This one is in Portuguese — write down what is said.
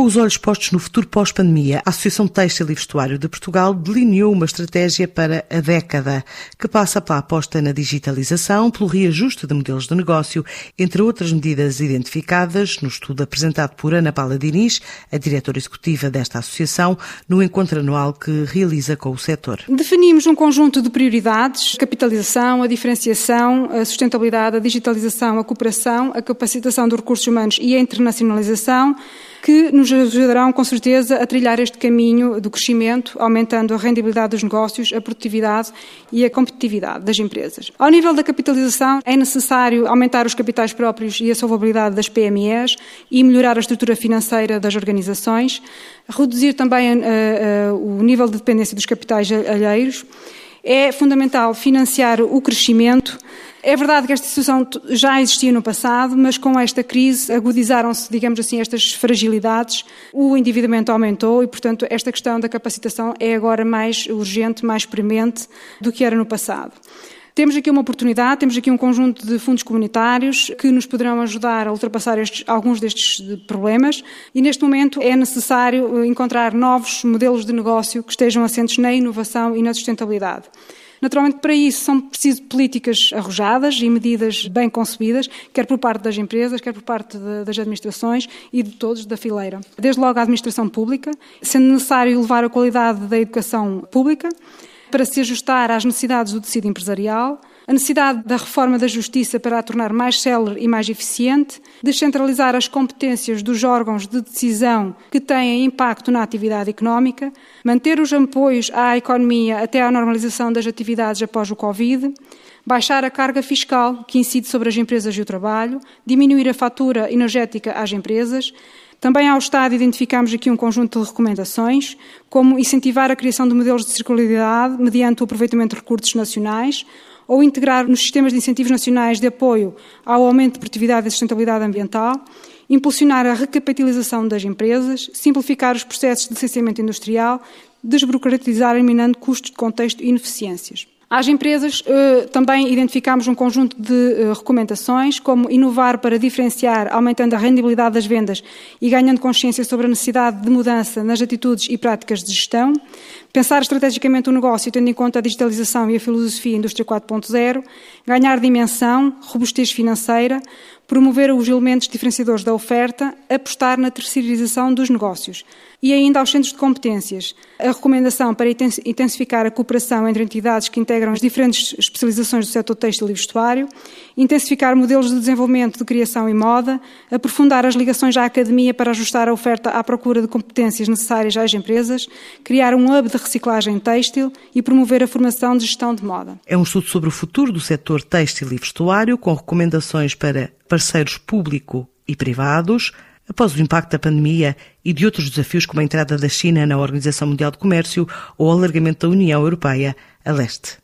Com os olhos postos no futuro pós-pandemia, a Associação Têxtil e Vestuário de Portugal delineou uma estratégia para a década, que passa pela aposta na digitalização, pelo reajuste de modelos de negócio, entre outras medidas identificadas no estudo apresentado por Ana Paula Diniz, a diretora executiva desta associação, no encontro anual que realiza com o setor. Definimos um conjunto de prioridades, capitalização, a diferenciação, a sustentabilidade, a digitalização, a cooperação, a capacitação dos recursos humanos e a internacionalização, que nos ajudarão com certeza a trilhar este caminho do crescimento, aumentando a rendibilidade dos negócios, a produtividade e a competitividade das empresas. Ao nível da capitalização, é necessário aumentar os capitais próprios e a solvabilidade das PMEs e melhorar a estrutura financeira das organizações, reduzir também uh, uh, o nível de dependência dos capitais alheios. É fundamental financiar o crescimento é verdade que esta situação já existia no passado, mas com esta crise agudizaram-se, digamos assim, estas fragilidades, o endividamento aumentou e, portanto, esta questão da capacitação é agora mais urgente, mais premente do que era no passado. Temos aqui uma oportunidade, temos aqui um conjunto de fundos comunitários que nos poderão ajudar a ultrapassar estes, alguns destes problemas e neste momento é necessário encontrar novos modelos de negócio que estejam assentes na inovação e na sustentabilidade. Naturalmente, para isso são precisas políticas arrojadas e medidas bem concebidas, quer por parte das empresas, quer por parte de, das administrações e de todos da fileira. Desde logo a administração pública, sendo necessário elevar a qualidade da educação pública para se ajustar às necessidades do tecido empresarial, a necessidade da reforma da justiça para a tornar mais célere e mais eficiente, descentralizar as competências dos órgãos de decisão que têm impacto na atividade económica, manter os apoios à economia até à normalização das atividades após o Covid, baixar a carga fiscal que incide sobre as empresas e o trabalho, diminuir a fatura energética às empresas, também ao Estado identificamos aqui um conjunto de recomendações, como incentivar a criação de modelos de circularidade mediante o aproveitamento de recursos nacionais, ou integrar nos sistemas de incentivos nacionais de apoio ao aumento de produtividade e sustentabilidade ambiental, impulsionar a recapitalização das empresas, simplificar os processos de licenciamento industrial, desburocratizar eliminando custos de contexto e ineficiências. Às empresas eh, também identificamos um conjunto de eh, recomendações, como inovar para diferenciar, aumentando a rendibilidade das vendas e ganhando consciência sobre a necessidade de mudança nas atitudes e práticas de gestão, pensar estrategicamente o negócio tendo em conta a digitalização e a filosofia Indústria 4.0, ganhar dimensão, robustez financeira, promover os elementos diferenciadores da oferta, apostar na terceirização dos negócios. E ainda aos centros de competências, a recomendação para intensificar a cooperação entre entidades que integram as diferentes especializações do setor têxtil e vestuário, intensificar modelos de desenvolvimento de criação e moda, aprofundar as ligações à academia para ajustar a oferta à procura de competências necessárias às empresas, criar um hub de reciclagem têxtil e promover a formação de gestão de moda. É um estudo sobre o futuro do setor têxtil e vestuário, com recomendações para parceiros público e privados, após o impacto da pandemia e de outros desafios como a entrada da China na Organização Mundial do Comércio ou o alargamento da União Europeia a leste.